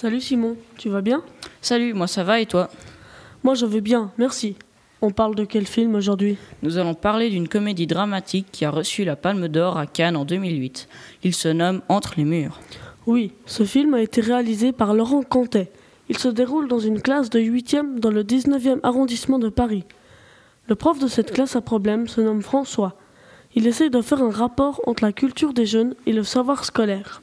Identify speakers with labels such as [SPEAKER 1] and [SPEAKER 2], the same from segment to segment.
[SPEAKER 1] Salut Simon, tu vas bien?
[SPEAKER 2] Salut, moi ça va et toi?
[SPEAKER 1] Moi je vais bien, merci. On parle de quel film aujourd'hui?
[SPEAKER 2] Nous allons parler d'une comédie dramatique qui a reçu la Palme d'Or à Cannes en 2008. Il se nomme Entre les murs.
[SPEAKER 1] Oui, ce film a été réalisé par Laurent Cantet. Il se déroule dans une classe de 8e dans le 19e arrondissement de Paris. Le prof de cette classe à problème se nomme François. Il essaye de faire un rapport entre la culture des jeunes et le savoir scolaire.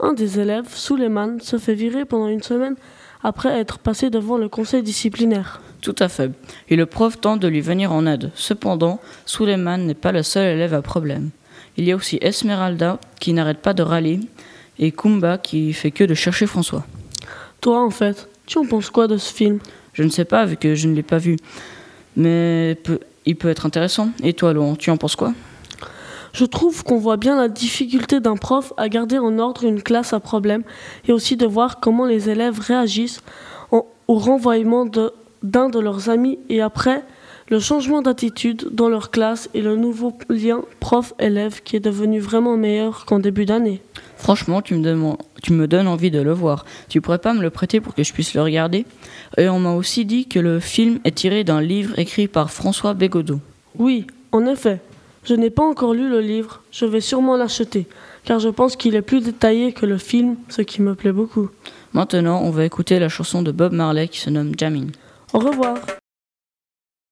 [SPEAKER 1] Un des élèves, Suleiman, se fait virer pendant une semaine après être passé devant le conseil disciplinaire.
[SPEAKER 2] Tout à fait. Et le prof tente de lui venir en aide. Cependant, Suleiman n'est pas le seul élève à problème. Il y a aussi Esmeralda qui n'arrête pas de râler et Kumba qui fait que de chercher François.
[SPEAKER 1] Toi, en fait, tu en penses quoi de ce film?
[SPEAKER 2] Je ne sais pas vu que je ne l'ai pas vu. Mais il peut être intéressant. Et toi, Laurent, tu en penses quoi?
[SPEAKER 1] Je trouve qu'on voit bien la difficulté d'un prof à garder en ordre une classe à problème et aussi de voir comment les élèves réagissent en- au renvoyement d'un de, leurs amis et après le changement d'attitude dans leur classe et le nouveau lien prof-élève qui est devenu vraiment meilleur qu'en début d'année.
[SPEAKER 2] Franchement, tu me, tu me donnes envie de le voir. Tu pourrais pas me le prêter pour que je puisse le regarder? Et on m'a aussi dit que le film est tiré d'un livre écrit par François Bégodeau.
[SPEAKER 1] Oui, en effet. Je n'ai pas encore lu le livre, je vais sûrement l'acheter, car je pense qu'il est plus détaillé que le film, ce qui me plaît beaucoup.
[SPEAKER 2] Maintenant, on va écouter la chanson de Bob Marley qui se nomme Jamin.
[SPEAKER 1] Au revoir.